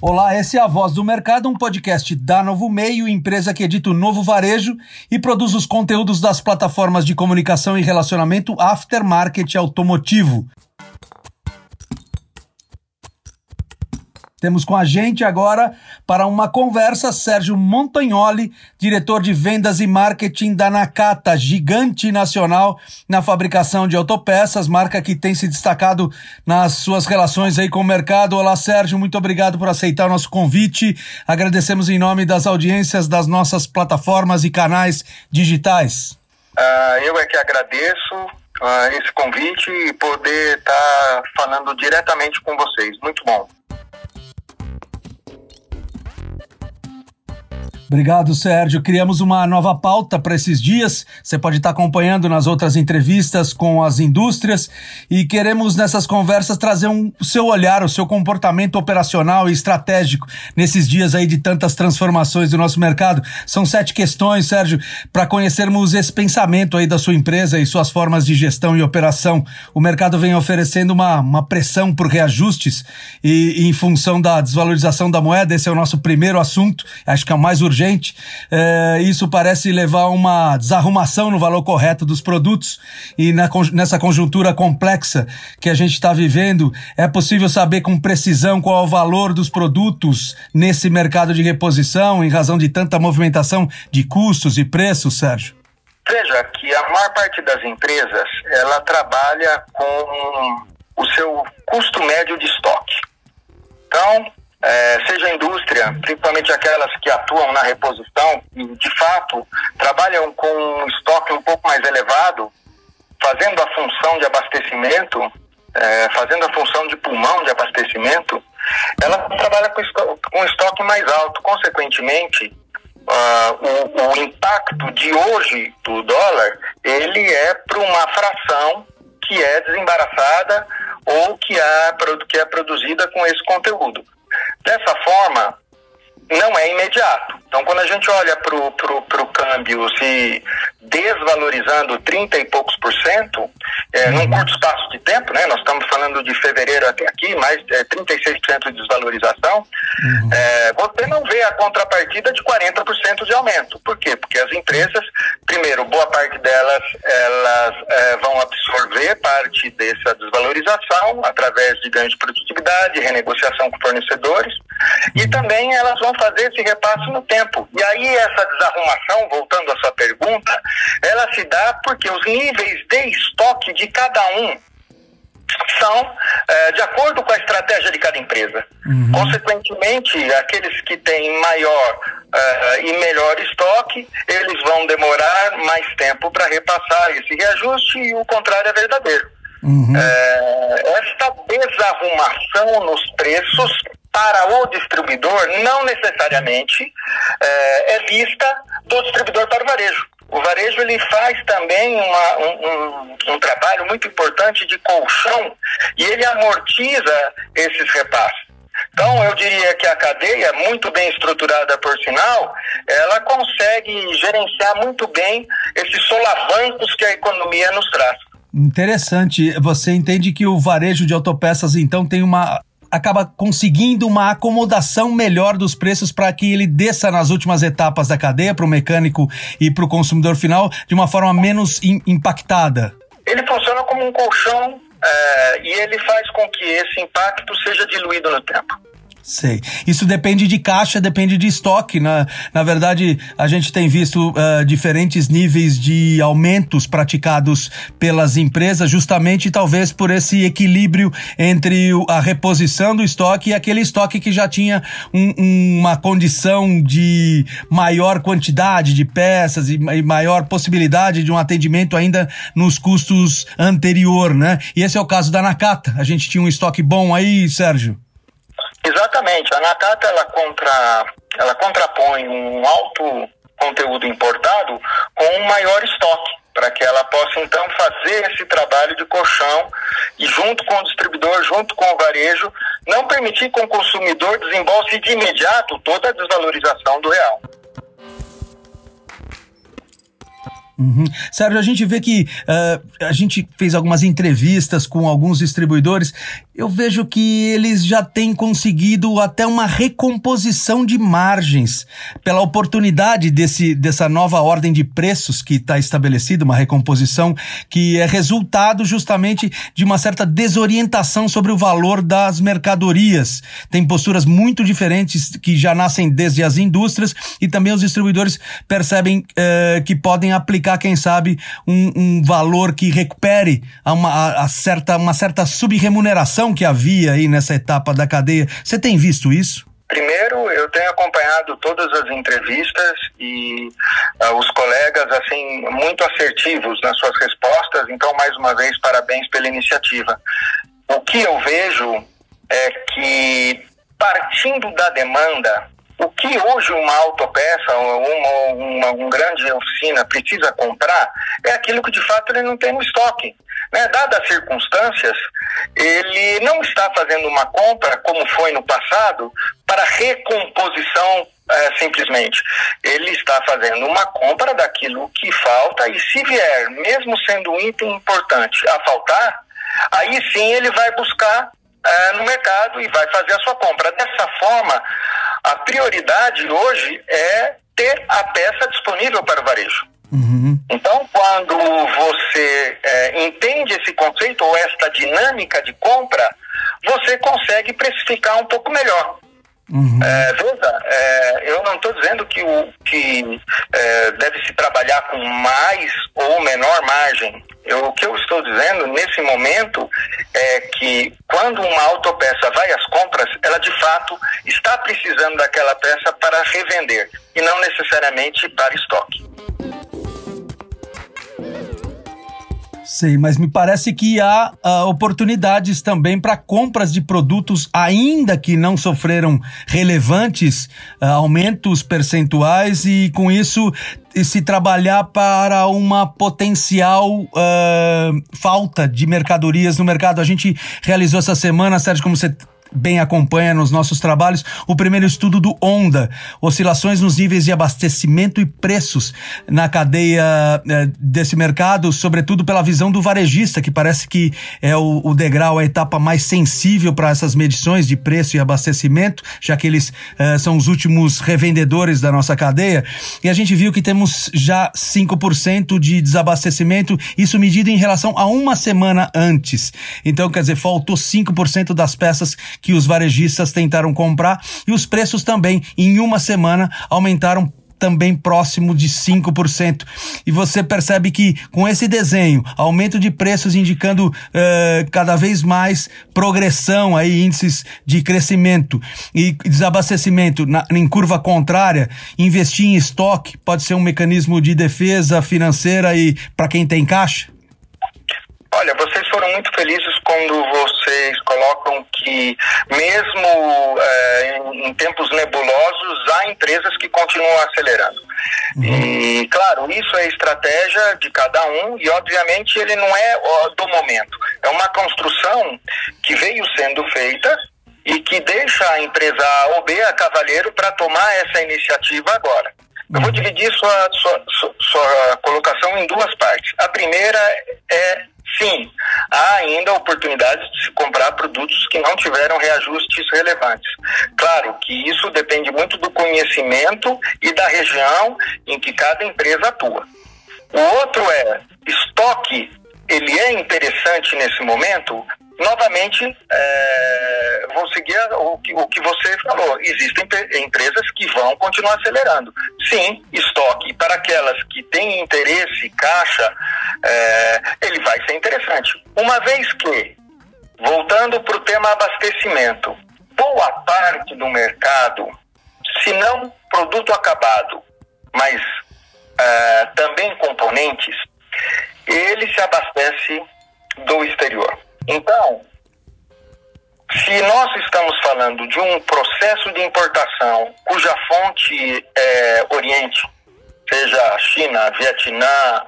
Olá, esse é a Voz do Mercado, um podcast da Novo Meio, empresa que edita o Novo Varejo e produz os conteúdos das plataformas de comunicação e relacionamento Aftermarket Automotivo. Temos com a gente agora para uma conversa Sérgio Montagnoli, diretor de vendas e marketing da Nakata, gigante nacional na fabricação de autopeças, marca que tem se destacado nas suas relações aí com o mercado. Olá, Sérgio, muito obrigado por aceitar o nosso convite. Agradecemos em nome das audiências das nossas plataformas e canais digitais. Uh, eu é que agradeço uh, esse convite e poder estar tá falando diretamente com vocês. Muito bom. Obrigado, Sérgio. Criamos uma nova pauta para esses dias. Você pode estar acompanhando nas outras entrevistas com as indústrias e queremos nessas conversas trazer um, o seu olhar, o seu comportamento operacional e estratégico nesses dias aí de tantas transformações do nosso mercado. São sete questões, Sérgio, para conhecermos esse pensamento aí da sua empresa e suas formas de gestão e operação. O mercado vem oferecendo uma, uma pressão por reajustes e, e em função da desvalorização da moeda. Esse é o nosso primeiro assunto. Acho que é o mais urgente urgente. É, isso parece levar a uma desarrumação no valor correto dos produtos e na, nessa conjuntura complexa que a gente está vivendo, é possível saber com precisão qual é o valor dos produtos nesse mercado de reposição em razão de tanta movimentação de custos e preços, Sérgio? Veja que a maior parte das empresas ela trabalha com o seu custo médio de estoque. Então, é, seja a indústria, principalmente aquelas que atuam na reposição e de fato trabalham com um estoque um pouco mais elevado, fazendo a função de abastecimento, é, fazendo a função de pulmão de abastecimento, ela trabalha com, estoque, com estoque mais alto. Consequentemente, uh, o, o impacto de hoje do dólar ele é para uma fração que é desembaraçada ou que é, que é produzida com esse conteúdo. Dessa forma, não é imediato. Então, quando a gente olha para o câmbio se desvalorizando 30 e poucos por cento, é, num uhum. curto espaço de tempo, né? Nós estamos falando de fevereiro até aqui, mais é, 36% de desvalorização, uhum. é, você não vê a contrapartida de 40% de aumento. Por quê? Porque as empresas, primeiro, boa parte delas, elas é, vão absorver parte dessa desvalorização através de ganho de produtividade, renegociação com fornecedores, e uhum. também elas vão fazer esse repasse no tempo. E aí essa desarrumação, voltando à sua pergunta, ela se dá porque os níveis de estoque de cada um são é, de acordo com a estratégia de cada empresa. Uhum. Consequentemente, aqueles que têm maior uh, e melhor estoque, eles vão demorar mais tempo para repassar esse reajuste e o contrário é verdadeiro. Uhum. É, esta desarrumação nos preços para o distribuidor não necessariamente é, é vista do distribuidor para o varejo. O varejo ele faz também uma, um, um, um, trabalho muito importante de colchão e ele amortiza esses repasses. Então, eu diria que a cadeia, muito bem estruturada por sinal, ela consegue gerenciar muito bem esses solavancos que a economia nos traz. Interessante. Você entende que o varejo de autopeças, então, tem uma acaba conseguindo uma acomodação melhor dos preços para que ele desça nas últimas etapas da cadeia para o mecânico e para o consumidor final de uma forma menos in, impactada? Ele funciona como um colchão é, e ele faz com que esse impacto seja diluído no tempo. Sei. Isso depende de caixa, depende de estoque. Na, na verdade, a gente tem visto uh, diferentes níveis de aumentos praticados pelas empresas, justamente talvez por esse equilíbrio entre a reposição do estoque e aquele estoque que já tinha um, uma condição de maior quantidade de peças e, e maior possibilidade de um atendimento ainda nos custos anterior, né? E esse é o caso da Nakata. A gente tinha um estoque bom aí, Sérgio? Exatamente. A Nakata ela, contra, ela contrapõe um alto conteúdo importado com um maior estoque, para que ela possa então fazer esse trabalho de colchão e junto com o distribuidor, junto com o varejo, não permitir que o consumidor desembolse de imediato toda a desvalorização do real. Uhum. Sérgio, a gente vê que uh, a gente fez algumas entrevistas com alguns distribuidores. Eu vejo que eles já têm conseguido até uma recomposição de margens pela oportunidade desse, dessa nova ordem de preços que está estabelecida, uma recomposição que é resultado justamente de uma certa desorientação sobre o valor das mercadorias. Tem posturas muito diferentes que já nascem desde as indústrias e também os distribuidores percebem uh, que podem aplicar aplicar, quem sabe, um, um valor que recupere a uma, a, a certa, uma certa subremuneração que havia aí nessa etapa da cadeia. Você tem visto isso? Primeiro, eu tenho acompanhado todas as entrevistas e uh, os colegas, assim, muito assertivos nas suas respostas. Então, mais uma vez, parabéns pela iniciativa. O que eu vejo é que, partindo da demanda, o que hoje uma autopeça, uma, uma, uma grande oficina precisa comprar é aquilo que de fato ele não tem no estoque. Né? Dadas as circunstâncias, ele não está fazendo uma compra, como foi no passado, para recomposição é, simplesmente. Ele está fazendo uma compra daquilo que falta e se vier, mesmo sendo um item importante, a faltar, aí sim ele vai buscar é, no mercado e vai fazer a sua compra. Dessa forma, a prioridade hoje é ter a peça disponível para o varejo. Uhum. Então, quando você é, entende esse conceito ou esta dinâmica de compra, você consegue precificar um pouco melhor. Uhum. É, veja, é, eu não estou dizendo que, o, que é, deve se trabalhar com mais ou menor margem. Eu, o que eu estou dizendo nesse momento é que quando uma autopeça vai às compras, ela de fato está precisando daquela peça para revender e não necessariamente para estoque. Sei, mas me parece que há uh, oportunidades também para compras de produtos, ainda que não sofreram relevantes uh, aumentos percentuais, e com isso se trabalhar para uma potencial uh, falta de mercadorias no mercado. A gente realizou essa semana, Sérgio, como você bem acompanha nos nossos trabalhos, o primeiro estudo do ONDA, oscilações nos níveis de abastecimento e preços na cadeia eh, desse mercado, sobretudo pela visão do varejista, que parece que é o, o degrau, a etapa mais sensível para essas medições de preço e abastecimento, já que eles eh, são os últimos revendedores da nossa cadeia. E a gente viu que temos já 5% de desabastecimento, isso medido em relação a uma semana antes. Então, quer dizer, faltou 5% das peças que os varejistas tentaram comprar e os preços também, em uma semana, aumentaram também próximo de 5%. E você percebe que com esse desenho, aumento de preços indicando uh, cada vez mais progressão, aí, índices de crescimento e desabastecimento na, em curva contrária, investir em estoque pode ser um mecanismo de defesa financeira e para quem tem caixa? Olha, vocês foram muito felizes quando vocês colocam que, mesmo é, em, em, tempos nebulosos, há empresas que continuam acelerando. Uhum. E, claro, isso é estratégia de cada um e, obviamente, ele não é do momento. É uma construção que veio sendo feita e que deixa a empresa A ou B a cavaleiro para tomar essa iniciativa agora. Eu vou uhum. dividir sua, sua, sua, sua colocação em duas partes. A primeira é sim, há ainda oportunidades de se comprar produtos que não tiveram reajustes relevantes. Claro que isso depende muito do conhecimento e da região em que cada empresa atua. O outro é estoque, ele é interessante nesse momento novamente, é, vou seguir o que, o que você falou. Existem empresas que vão continuar acelerando. Sim, estoque para aquelas que têm interesse, caixa, é, ele vai ser interessante. Uma vez que, voltando para o tema abastecimento, boa parte do mercado, se não produto acabado, mas é, também componentes, ele se abastece do exterior. Então, se nós estamos falando de um processo de importação cuja fonte é Oriente, seja China, Vietnã,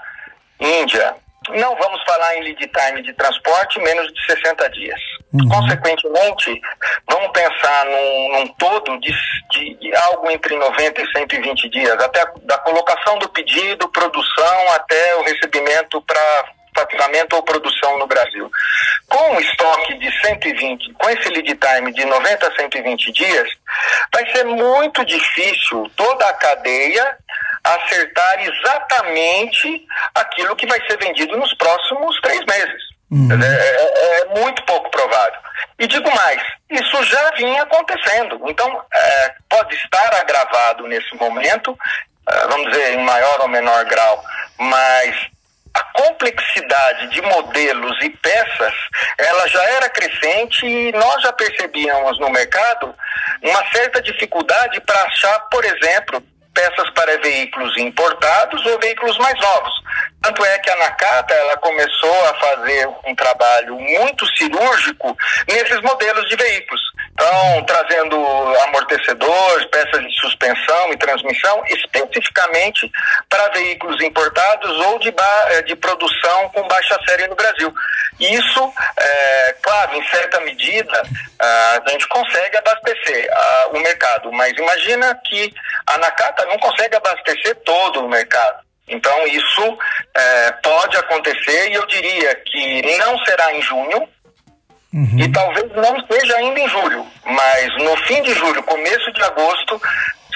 Índia, não vamos falar em lead time de transporte menos de 60 dias. Uhum. Consequentemente, vamos pensar num, num todo de, de, de, algo entre 90 e 120 dias, até da colocação do pedido, produção, até o recebimento para faturamento ou produção no Brasil. Com o estoque de 120, com esse lead time de 90 a 120 dias, vai ser muito difícil toda a cadeia acertar exatamente aquilo que vai ser vendido nos próximos três meses. Uhum. É, é, é, muito pouco provável. E digo mais, isso já vinha acontecendo. Então, é, pode estar agravado nesse momento, é, vamos dizer, em maior ou menor grau, mas a complexidade de modelos e peças, ela já era crescente e nós já percebíamos no mercado uma certa dificuldade para achar, por exemplo, peças para veículos importados ou veículos mais novos. Tanto é que a Nakata ela começou a fazer um trabalho muito cirúrgico nesses modelos de veículos. Então, trazendo amortecedores, peças de suspensão e transmissão, especificamente para veículos importados ou de, eh, de produção com baixa série no Brasil. Isso, é, claro, em certa medida, a gente consegue abastecer o mercado, mas imagina que a Nakata não consegue abastecer todo o mercado. Então, isso é, pode acontecer e eu diria que não será em junho, Uhum. E talvez não seja ainda em julho, mas no fim de julho, começo de agosto,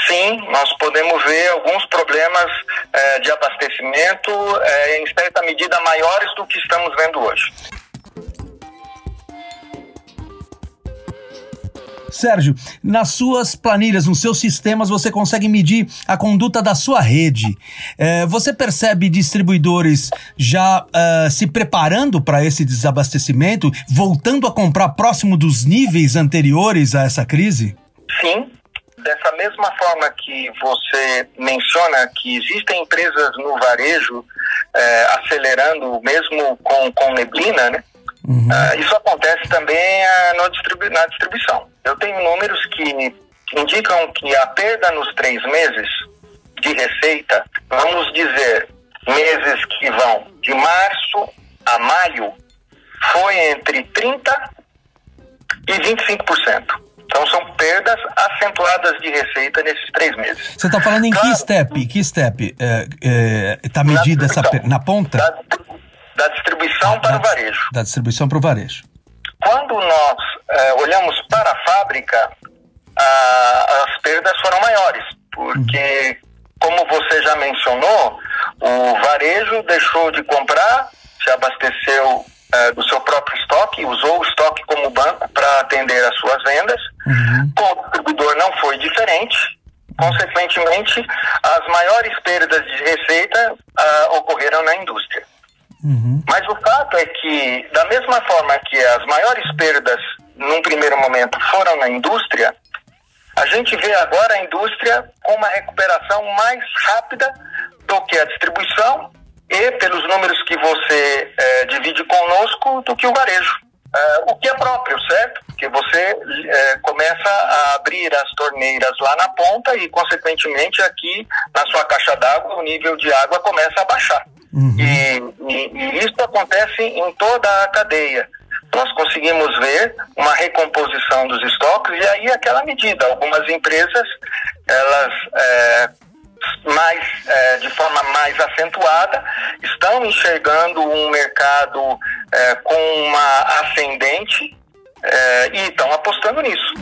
sim, nós podemos ver alguns problemas é, de abastecimento, é, em certa medida maiores do que estamos vendo hoje. Sérgio, nas suas planilhas, nos seus sistemas, você consegue medir a conduta da sua rede. É, você percebe distribuidores já uh, se preparando para esse desabastecimento, voltando a comprar próximo dos níveis anteriores a essa crise? Sim, dessa mesma forma que você menciona que existem empresas no varejo é, acelerando mesmo com, com neblina, né? Uhum. Uh, isso acontece também uh, distribu na distribuição. Eu tenho números que indicam que a perda nos três meses de receita, vamos dizer, meses que vão de março a maio, foi entre 30% e 25%. Então são perdas acentuadas de receita nesses três meses. Você está falando em claro, que step? Que step? Está é, é, tá medida essa na ponta? Da, da distribuição ah, para da, o varejo. Da distribuição para o varejo. Quando nós é, olhamos para a fábrica, a, as perdas foram maiores, porque, como você já mencionou, o varejo deixou de comprar, se abasteceu é, do seu próprio estoque, usou o estoque como banco para atender as suas vendas. Uhum. Com o distribuidor não foi diferente. Consequentemente, as maiores perdas de receita uh, ocorreram na indústria. Uhum. Mas o fato é que, da mesma forma que as maiores perdas, num primeiro momento, foram na indústria, a gente vê agora a indústria com uma recuperação mais rápida do que a distribuição e, pelos números que você é, divide conosco, do que o varejo. É, o que é próprio, certo? Porque você é, começa a abrir as torneiras lá na ponta e, consequentemente, aqui na sua caixa d'água, o nível de água começa a baixar. Uhum. E, e, e isso acontece em toda a cadeia nós conseguimos ver uma recomposição dos estoques e aí aquela medida. Algumas empresas, elas é, mais, é, de forma mais acentuada, estão enxergando um mercado é, com uma ascendente é, e estão apostando nisso.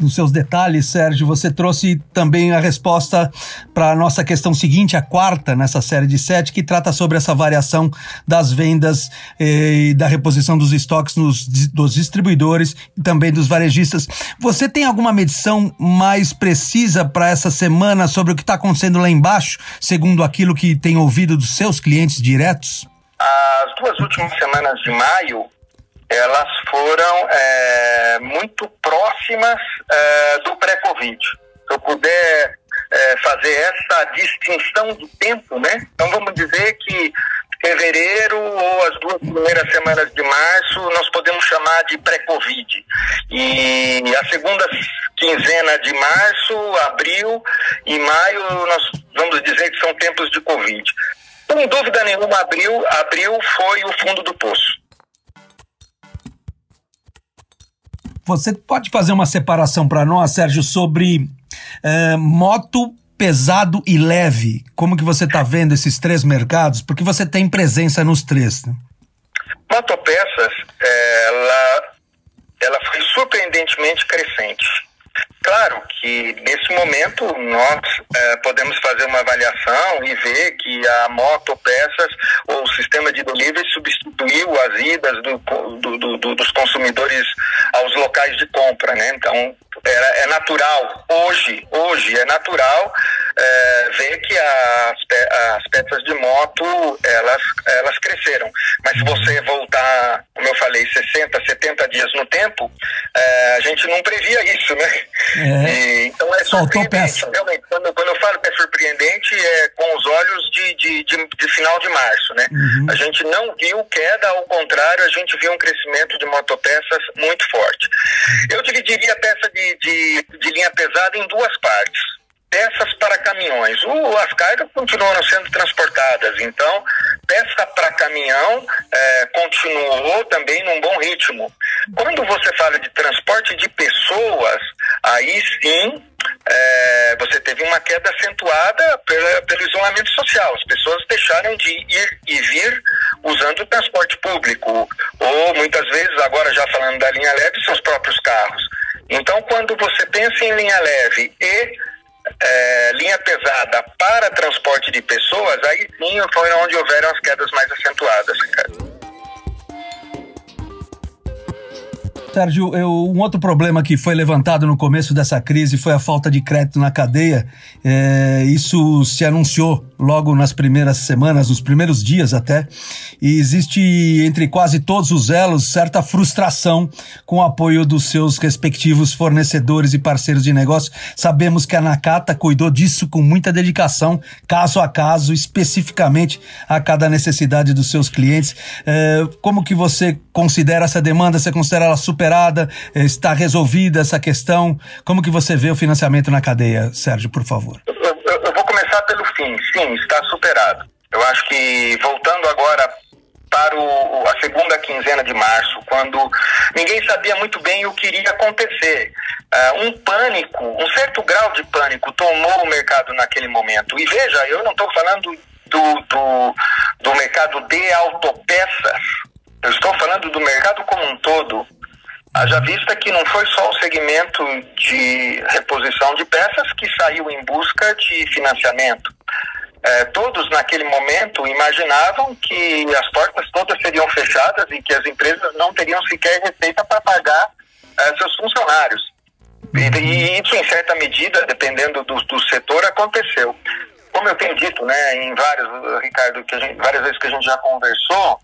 Nos seus detalhes, Sérgio, você trouxe também a resposta para a nossa questão seguinte, a quarta nessa série de sete, que trata sobre essa variação das vendas eh, e da reposição dos estoques nos, dos distribuidores e também dos varejistas. Você tem alguma medição mais precisa para essa semana sobre o que está acontecendo lá embaixo, segundo aquilo que tem ouvido dos seus clientes diretos? As duas últimas semanas de maio elas foram é, muito próximas é, do pré-Covid. Se eu puder é, fazer essa distinção de tempo, né? Então vamos dizer que fevereiro ou as duas primeiras semanas de março nós podemos chamar de pré-Covid. E a segunda quinzena de março, abril e maio nós vamos dizer que são tempos de Covid. Sem dúvida nenhuma, abril, abril foi o fundo do poço. Você pode fazer uma separação para nós, Sérgio, sobre uh, moto pesado e leve. Como que você está vendo esses três mercados? Porque você tem presença nos três. Né? Motopeças, ela, ela foi surpreendentemente crescente. Claro que nesse momento nós é, podemos fazer uma avaliação e ver que a motopeças ou o sistema de delivery substituiu as idas do, do, do, dos consumidores aos locais de compra, né? Então é, é natural hoje, hoje é natural é, ver que as, as peças de moto elas, elas cresceram. Mas se você voltar, como eu falei, 60, 70 dias no tempo, é, a gente não previa isso, né? É. E, então é surpreendente. Realmente, quando, quando eu falo que é surpreendente, é com os olhos de, de, de, de final de março, né? Uhum. A gente não viu queda, ao contrário, a gente viu um crescimento de motopeças muito forte. Eu dividiria a peça de, de, de linha pesada em duas partes peças para caminhões. O, as cargas continuaram sendo transportadas, então peça para caminhão é, continuou também num bom ritmo. Quando você fala de transporte de pessoas, aí sim é, você teve uma queda acentuada pela, pelo isolamento social. As pessoas deixaram de ir e vir usando o transporte público, ou muitas vezes, agora já falando da linha leve, seus próprios carros. Então, quando você pensa em linha leve e é, linha pesada para transporte de pessoas, aí sim foi onde houveram as quedas mais acentuadas. Sérgio, eu, um outro problema que foi levantado no começo dessa crise foi a falta de crédito na cadeia. É, isso se anunciou logo nas primeiras semanas, nos primeiros dias até, e existe entre quase todos os elos certa frustração com o apoio dos seus respectivos fornecedores e parceiros de negócio. Sabemos que a Nakata cuidou disso com muita dedicação, caso a caso, especificamente a cada necessidade dos seus clientes. É, como que você considera essa demanda? Você considera ela superada? Está resolvida essa questão? Como que você vê o financiamento na cadeia, Sérgio, por favor? Sim, sim, está superado. Eu acho que voltando agora para o, a segunda quinzena de março, quando ninguém sabia muito bem o que iria acontecer. Uh, um pânico, um certo grau de pânico tomou o mercado naquele momento. E veja, eu não estou falando do, do, do mercado de autopeças, eu estou falando do mercado como um todo. Haja vista que não foi só o segmento de reposição de peças que saiu em busca de financiamento. É, todos naquele momento imaginavam que as portas todas seriam fechadas e que as empresas não teriam sequer receita para pagar é, seus funcionários. E, e, isso, em certa medida, dependendo do, do setor, aconteceu. Como eu tenho dito, né, em vários, Ricardo, que gente, várias vezes que a gente já conversou,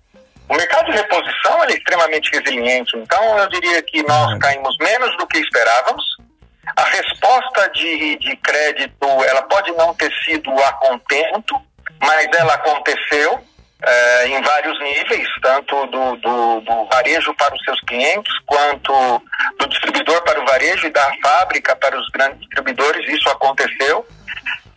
o mercado de reposição é extremamente resiliente, então eu diria que nós uhum. caímos menos do que esperávamos. A resposta de, de crédito, ela pode não ter sido a contento, mas ela aconteceu é, em vários níveis, tanto do, do, do, varejo para os seus clientes, quanto do distribuidor para o varejo e da fábrica para os grandes distribuidores, isso aconteceu.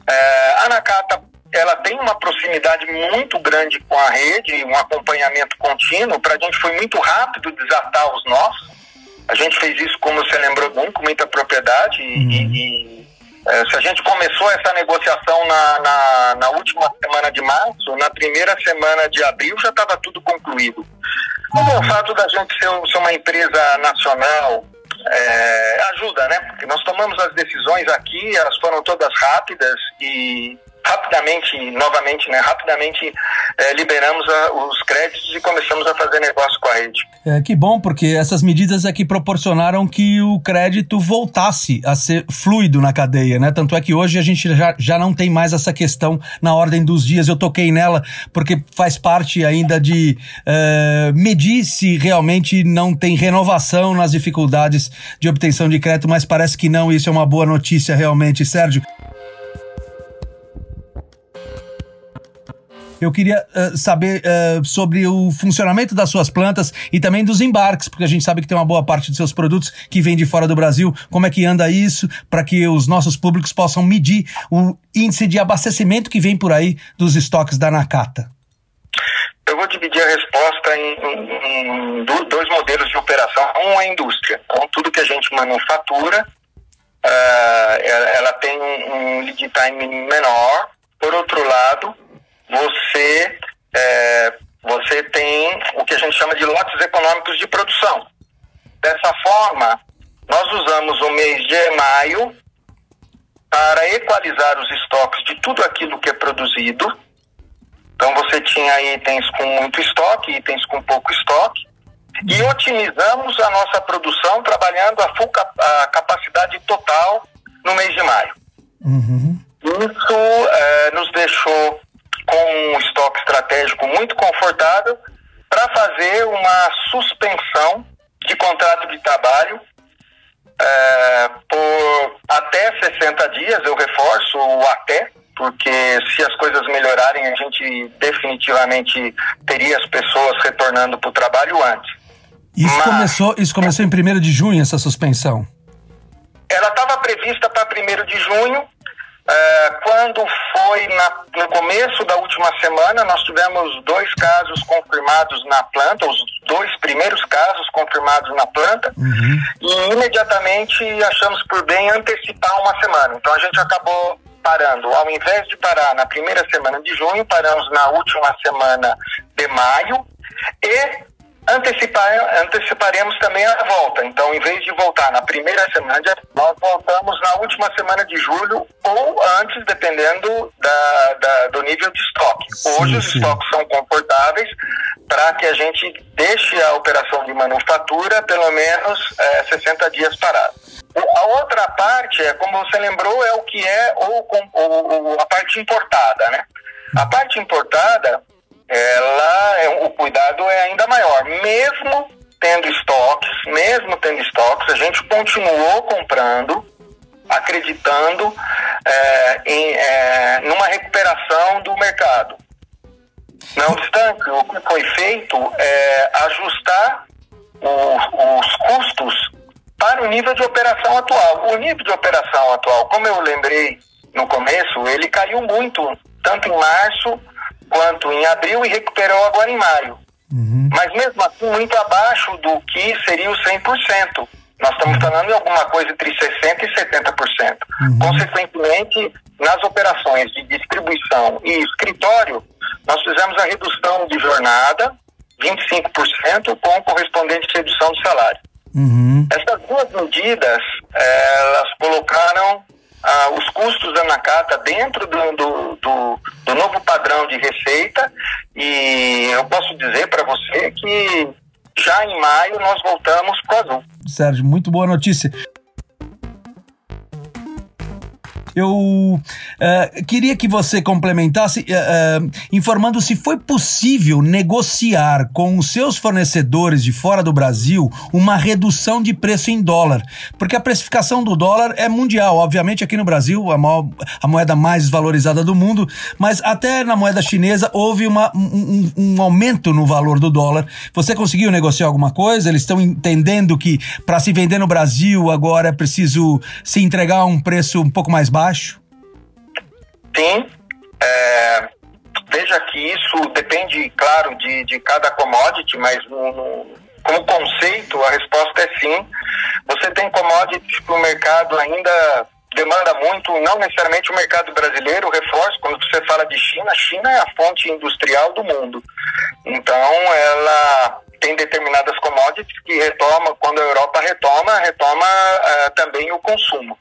É, a Nakata ela tem uma proximidade muito grande com a rede, um acompanhamento contínuo. Para a gente foi muito rápido desatar os nós. A gente fez isso, como você lembrou bem, com muita propriedade. Uhum. E, e é, se a gente começou essa negociação na, na, na, última semana de março, na primeira semana de abril já estava tudo concluído. Como uhum. o fato da gente ser, ser uma empresa nacional é, ajuda, né? Porque nós tomamos as decisões aqui, elas foram todas rápidas e rapidamente, novamente, né, rapidamente é, liberamos a, os créditos e começamos a fazer negócio com a rede. É, que bom, porque essas medidas que proporcionaram que o crédito voltasse a ser fluido na cadeia, né? Tanto é que hoje a gente já, já não tem mais essa questão na ordem dos dias. Eu toquei nela porque faz parte ainda de é, medir se realmente não tem renovação nas dificuldades de obtenção de crédito, mas parece que não. Isso é uma boa notícia realmente, Sérgio. Eu queria uh, saber uh, sobre o funcionamento das suas plantas e também dos embarques, porque a gente sabe que tem uma boa parte dos seus produtos que vem de fora do Brasil. Como é que anda isso para que os nossos públicos possam medir o índice de abastecimento que vem por aí dos estoques da Nakata? Eu vou dividir a resposta em, em, em dois modelos de operação. Um é a indústria. Então, tudo que a gente manufatura, uh, ela tem um lead time menor. Por outro lado, você, é, você tem o que a gente chama de lotes econômicos de produção. Dessa forma, nós usamos o mês de maio para equalizar os estoques de tudo aquilo que é produzido então você tinha itens com muito estoque, itens com pouco estoque, e otimizamos a nossa produção trabalhando a, full, a capacidade total no mês de maio. Uhum. Isso é, nos deixou com um estoque estratégico muito confortável para fazer uma suspensão de contrato de trabalho é, por até 60 dias, eu reforço o até, porque se as coisas melhorarem, a gente definitivamente teria as pessoas retornando para o trabalho antes. Isso, Mas, começou, isso começou em 1 de junho, essa suspensão? Ela estava prevista para 1 de junho. Uh, quando foi na, no começo da última semana, nós tivemos dois casos confirmados na planta, os dois primeiros casos confirmados na planta, uhum. e imediatamente achamos por bem antecipar uma semana. Então a gente acabou parando, ao invés de parar na primeira semana de junho, paramos na última semana de maio e antecipar, anteciparemos também a volta. Então, em vez de voltar na primeira semana, de, nós voltamos na última semana de julho ou antes, dependendo da, da do nível de estoque. Hoje sim, os sim. estoques são confortáveis para que a gente deixe a operação de manufatura pelo menos é, 60 dias parado. A outra parte, é, como você lembrou, é o que é ou, ou, a parte importada, né? A parte importada, ela, é, o cuidado é ainda maior. Mesmo tendo estoques, mesmo tendo estoques, a gente continuou comprando, acreditando é, em é, numa recuperação do mercado. Não obstante, o que foi feito é ajustar os, os custos para o nível de operação atual. O nível de operação atual, como eu lembrei no começo, ele caiu muito, tanto em março quanto em abril e recuperou agora em maio. Uhum. Mas mesmo assim, muito abaixo do que seria o 100%. Nós estamos falando em alguma coisa entre 60% e 70%. Uhum. Consequentemente, nas operações de distribuição e escritório, nós fizemos a redução de jornada, 25%, com correspondente redução de salário. Uhum. Essas duas medidas, elas colocaram ah, os custos da Nakata dentro do, do, do, do, novo padrão de receita e eu posso dizer para você que já em maio nós voltamos para o azul. Sérgio, muito boa notícia. Eu uh, queria que você complementasse uh, uh, informando se foi possível negociar com os seus fornecedores de fora do Brasil uma redução de preço em dólar, porque a precificação do dólar é mundial, obviamente aqui no Brasil a, maior, a moeda mais valorizada do mundo, mas até na moeda chinesa houve uma, um, um aumento no valor do dólar. Você conseguiu negociar alguma coisa? Eles estão entendendo que para se vender no Brasil agora é preciso se entregar a um preço um pouco mais baixo? Baixo? Sim. É, veja que isso depende, claro, de, de cada commodity, mas no, no, como conceito a resposta é sim. Você tem commodities que o mercado ainda demanda muito, não necessariamente o mercado brasileiro, reforço, quando você fala de China, China é a fonte industrial do mundo. Então, ela tem determinadas commodities que retoma, quando a Europa retoma, retoma uh, também o consumo.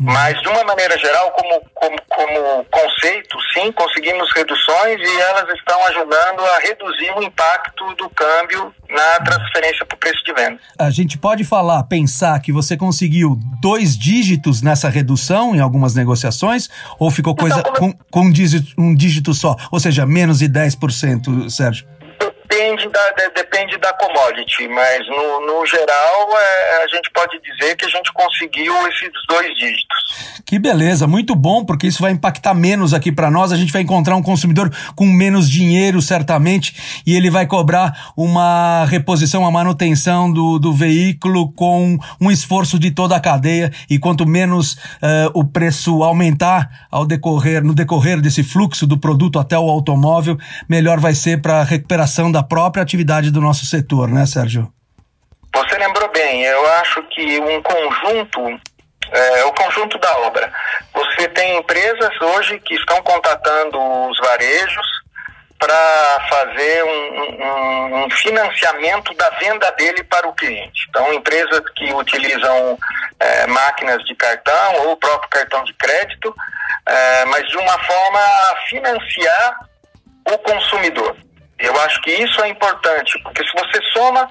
Mas, de uma maneira geral, como, como, como conceito, sim, conseguimos reduções e elas estão ajudando a reduzir o impacto do câmbio na transferência para o preço de venda. A gente pode falar, pensar que você conseguiu dois dígitos nessa redução em algumas negociações ou ficou coisa então, com, com um, dígito, um dígito só, ou seja, menos de 10%, Sérgio? Depende da, de, depende da commodity, mas no, no geral é, a gente pode dizer que a gente conseguiu esses dois dígitos. Que beleza, muito bom, porque isso vai impactar menos aqui para nós. A gente vai encontrar um consumidor com menos dinheiro, certamente, e ele vai cobrar uma reposição, uma manutenção do, do veículo com um esforço de toda a cadeia. E quanto menos uh, o preço aumentar ao decorrer, no decorrer desse fluxo do produto até o automóvel, melhor vai ser para a recuperação da própria atividade do nosso setor, né, Sérgio? Você lembrou bem, eu acho que um conjunto, é, o conjunto da obra. Você tem empresas hoje que estão contatando os varejos para fazer um, um, um, financiamento da venda dele para o cliente. Então, empresas que utilizam é, máquinas de cartão ou o próprio cartão de crédito, é, mas de uma forma a financiar o consumidor. Eu acho que isso é importante, porque se você soma,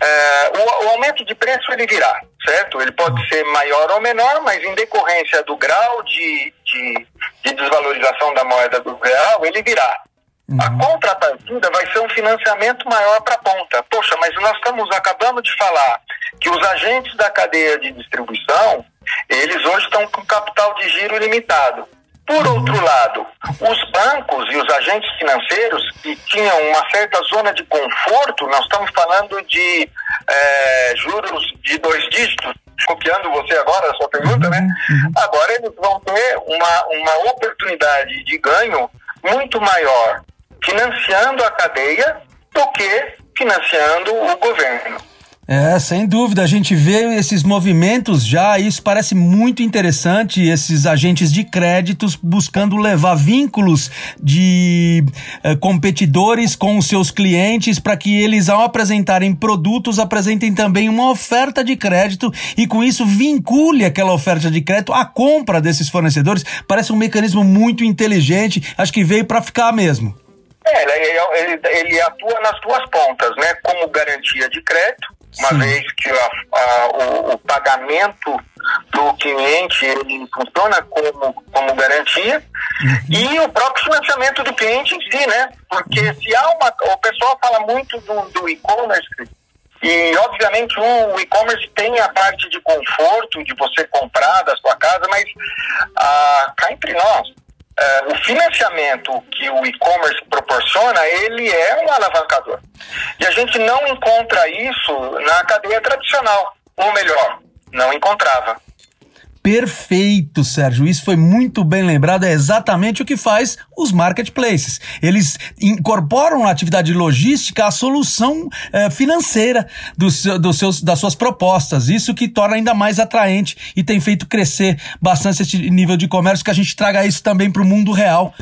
é, o, o, aumento de preço ele virá, certo? Ele pode ser maior ou menor, mas em decorrência do grau de, de, de desvalorização da moeda do real, ele virá. Uhum. A contrapartida vai ser um financiamento maior para a ponta. Poxa, mas nós estamos acabando de falar que os agentes da cadeia de distribuição, eles hoje estão com capital de giro limitado. Por outro lado, os bancos e os agentes financeiros que tinham uma certa zona de conforto, nós estamos falando de é, juros de dois dígitos, copiando você agora, a sua pergunta, né? Uhum. Agora eles vão ter uma, uma oportunidade de ganho muito maior financiando a cadeia do que financiando o governo. É, sem dúvida, a gente vê esses movimentos já, isso parece muito interessante, esses agentes de créditos buscando levar vínculos de eh, competidores com os seus clientes para que eles, ao apresentarem produtos, apresentem também uma oferta de crédito e com isso vincule aquela oferta de crédito à compra desses fornecedores. Parece um mecanismo muito inteligente, acho que veio para ficar mesmo. É, ele, ele, ele atua nas duas pontas, né? Como garantia de crédito uma Sim. vez que a, a, o, o, pagamento do cliente ele funciona como, como garantia uhum. e o próprio financiamento do cliente em si, né? Porque uhum. se há uma. O pessoal fala muito do, do e-commerce e, obviamente, o e-commerce tem a parte de conforto de você comprar da sua casa, mas ah, cá entre nós, Uh, o financiamento que o e-commerce proporciona, ele é um alavancador. E a gente não encontra isso na cadeia tradicional, ou melhor, não encontrava. Perfeito, Sérgio. Isso foi muito bem lembrado. É exatamente o que faz os marketplaces. Eles incorporam na atividade logística a solução eh, financeira dos, dos seus, das suas propostas. Isso que torna ainda mais atraente e tem feito crescer bastante esse nível de comércio que a gente traga isso também para o mundo real.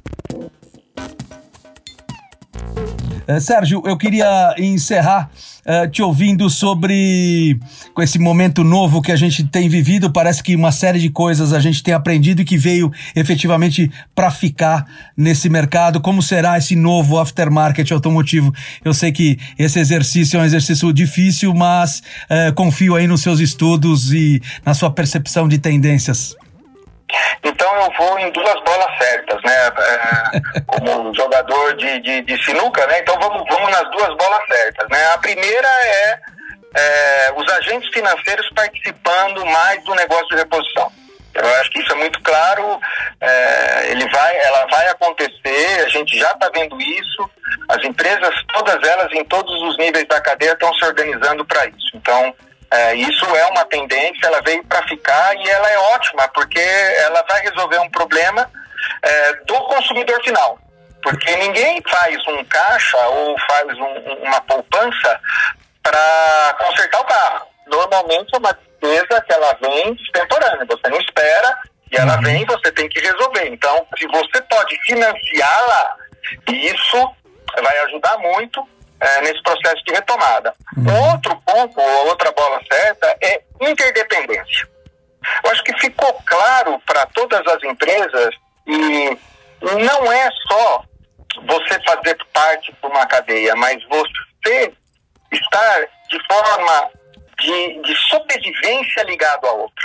Eh, Sérgio, eu queria encerrar uh, te ouvindo sobre com esse momento novo que a gente tem vivido. Parece que uma série de coisas a gente tem aprendido e que veio efetivamente para ficar nesse mercado. Como será esse novo aftermarket automotivo? Eu sei que esse exercício é um exercício difícil, mas uh, confio aí nos seus estudos e na sua percepção de tendências. Então eu vou em duas bolas certas, né? É, como jogador de, de, de, sinuca, né? Então vamos, vamos nas duas bolas certas, né? A primeira é, é os agentes financeiros participando mais do negócio de reposição. Eu acho que isso é muito claro, é, ele vai, ela vai acontecer, a gente já está vendo isso, as empresas, todas elas, em todos os níveis da cadeia, estão se organizando para isso. Então, é, isso é uma tendência, ela veio para ficar e ela é ótima, porque ela vai resolver um problema é, do consumidor final. Porque ninguém faz um caixa ou faz um, uma poupança para consertar o carro. Normalmente é uma despesa que ela vem extemporânea, você não espera e ela uhum. vem e você tem que resolver. Então, se você pode financiá-la, isso vai ajudar muito é, nesse processo de retomada. Uhum. Outro ponto, outra bola certa, é interdependência. Eu acho que ficou claro para todas as empresas e não é só você fazer parte de uma cadeia, mas você estar de forma de, de sobrevivência ligado a outra.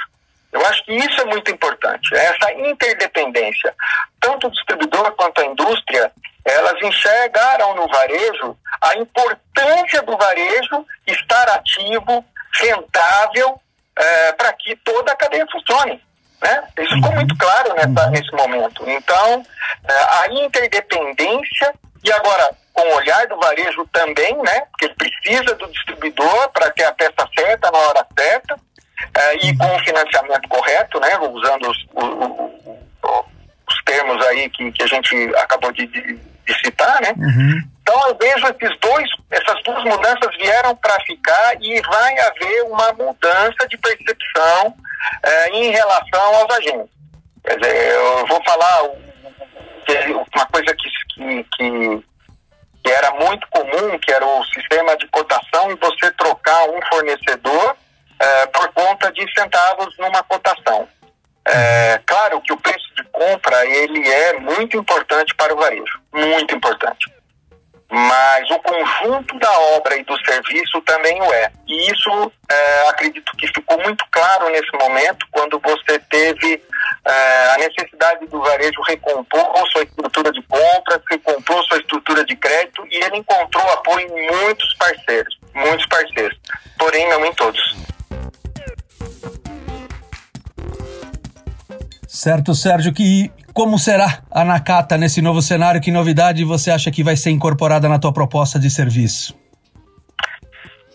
Eu acho que isso é muito importante, essa interdependência. Tanto o distribuidor elas enxergaram no varejo a importância do varejo estar ativo, rentável, é, para que toda a cadeia funcione. Né? Isso ficou muito claro nessa, uhum. nesse momento. Então, é, a interdependência, e agora com o olhar do varejo também, né? porque ele precisa do distribuidor para ter a peça certa na hora certa, é, e com o financiamento correto, né? usando os, os, os termos aí que, que a gente acabou de, de, de citar, né? Uhum. Então eu vejo esses dois, essas duas mudanças vieram para ficar e vai haver uma mudança de percepção é, em relação aos agentes. Quer dizer, eu vou falar uma coisa que, que, que, que era muito comum, que era o sistema de cotação e você trocar um fornecedor é, por conta de centavos numa cotação. É, claro que o preço de compra ele é muito importante para o varejo, muito importante mas o conjunto da obra e do serviço também o é. E isso é, acredito que ficou muito claro nesse momento, quando você teve é, a necessidade do varejo recompor sua estrutura de compra, recompor sua estrutura de crédito, e ele encontrou apoio em muitos parceiros, muitos parceiros, porém não em todos. Certo, Sérgio, que como será a Nakata nesse novo cenário? Que novidade você acha que vai ser incorporada na tua proposta de serviço?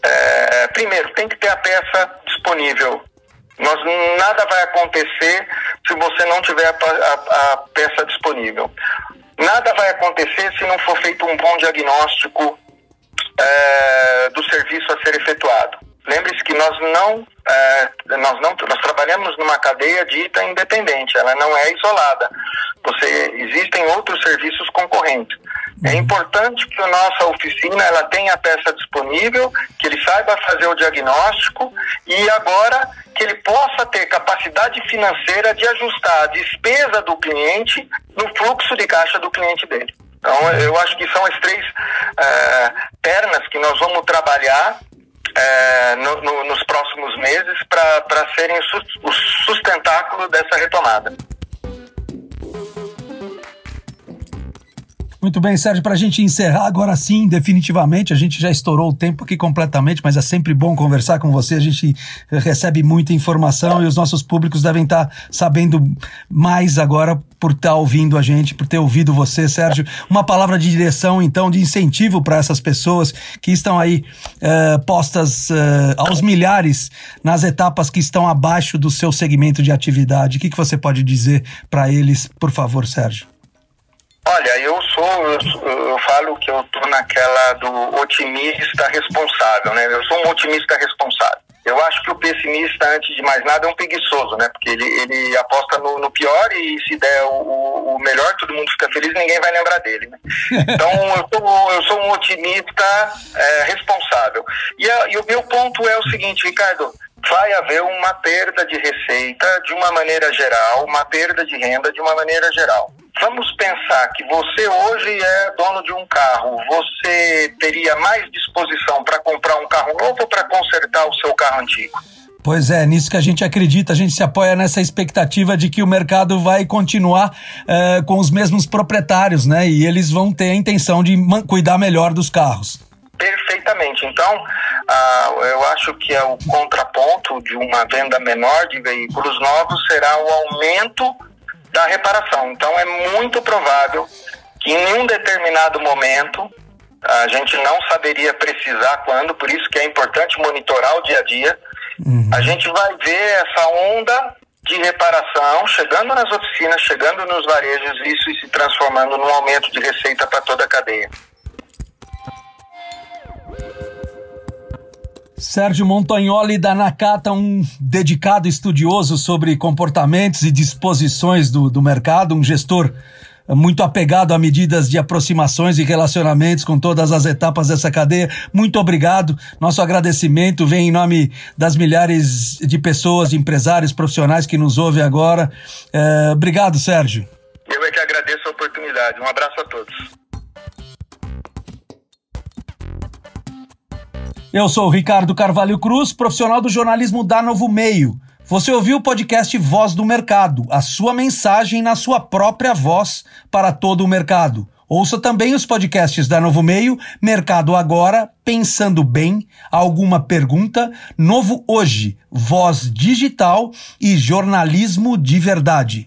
É, primeiro, tem que ter a peça disponível. Nós, nada vai acontecer se você não tiver a, a, a peça disponível. Nada vai acontecer se não for feito um bom diagnóstico é, do serviço a ser efetuado. Lembre-se que nós não, é, nós não nós trabalhamos numa cadeia dita independente, ela não é isolada. Você existem outros serviços concorrentes. É uhum. importante que a nossa oficina ela tenha a peça disponível, que ele saiba fazer o diagnóstico e agora que ele possa ter capacidade financeira de ajustar a despesa do cliente no fluxo de caixa do cliente dele. Então, eu acho que são as três é, pernas que nós vamos trabalhar é, no, no, nos próximos meses para serem o sustentáculo dessa retomada. Muito bem, Sérgio, para a gente encerrar agora sim, definitivamente, a gente já estourou o tempo aqui completamente, mas é sempre bom conversar com você, a gente recebe muita informação e os nossos públicos devem estar tá sabendo mais agora por estar tá ouvindo a gente, por ter ouvido você, Sérgio. Uma palavra de direção, então, de incentivo para essas pessoas que estão aí uh, postas uh, aos milhares nas etapas que estão abaixo do seu segmento de atividade. O que, que você pode dizer para eles, por favor, Sérgio? Olha, eu sou, eu, eu falo que eu tô naquela do otimista responsável, né? Eu sou um otimista responsável. Eu acho que o pessimista, antes de mais nada, é um preguiçoso, né? Porque ele, ele aposta no, no pior e se der o, o, melhor, todo mundo fica feliz ninguém vai lembrar dele, né? Então, eu sou, eu sou um otimista é, responsável. E, a, e o meu ponto é o seguinte, Ricardo, vai haver uma perda de receita de uma maneira geral, uma perda de renda de uma maneira geral. Vamos pensar que você hoje é dono de um carro, você teria mais disposição para comprar um carro novo ou para consertar o seu carro antigo? Pois é, nisso que a gente acredita, a gente se apoia nessa expectativa de que o mercado vai continuar uh, com os mesmos proprietários, né? E eles vão ter a intenção de cuidar melhor dos carros. Perfeitamente. Então, uh, eu acho que é o contraponto de uma venda menor de veículos novos será o aumento da reparação. Então é muito provável que em um determinado momento a gente não saberia precisar quando, por isso que é importante monitorar o dia a dia. Uhum. A gente vai ver essa onda de reparação chegando nas oficinas, chegando nos varejos, isso se transformando num aumento de receita para toda a cadeia. Sérgio Montagnoli da Nakata, um dedicado estudioso sobre comportamentos e disposições do, do mercado, um gestor muito apegado a medidas de aproximações e relacionamentos com todas as etapas dessa cadeia. Muito obrigado. Nosso agradecimento vem em nome das milhares de pessoas, de empresários, profissionais que nos ouvem agora. É, obrigado, Sérgio. Eu é que agradeço a oportunidade. Um abraço a todos. Eu sou o Ricardo Carvalho Cruz, profissional do jornalismo da Novo Meio. Você ouviu o podcast Voz do Mercado, a sua mensagem na sua própria voz para todo o mercado. Ouça também os podcasts da Novo Meio, Mercado Agora, Pensando Bem, Alguma Pergunta, Novo Hoje, Voz Digital e Jornalismo de Verdade.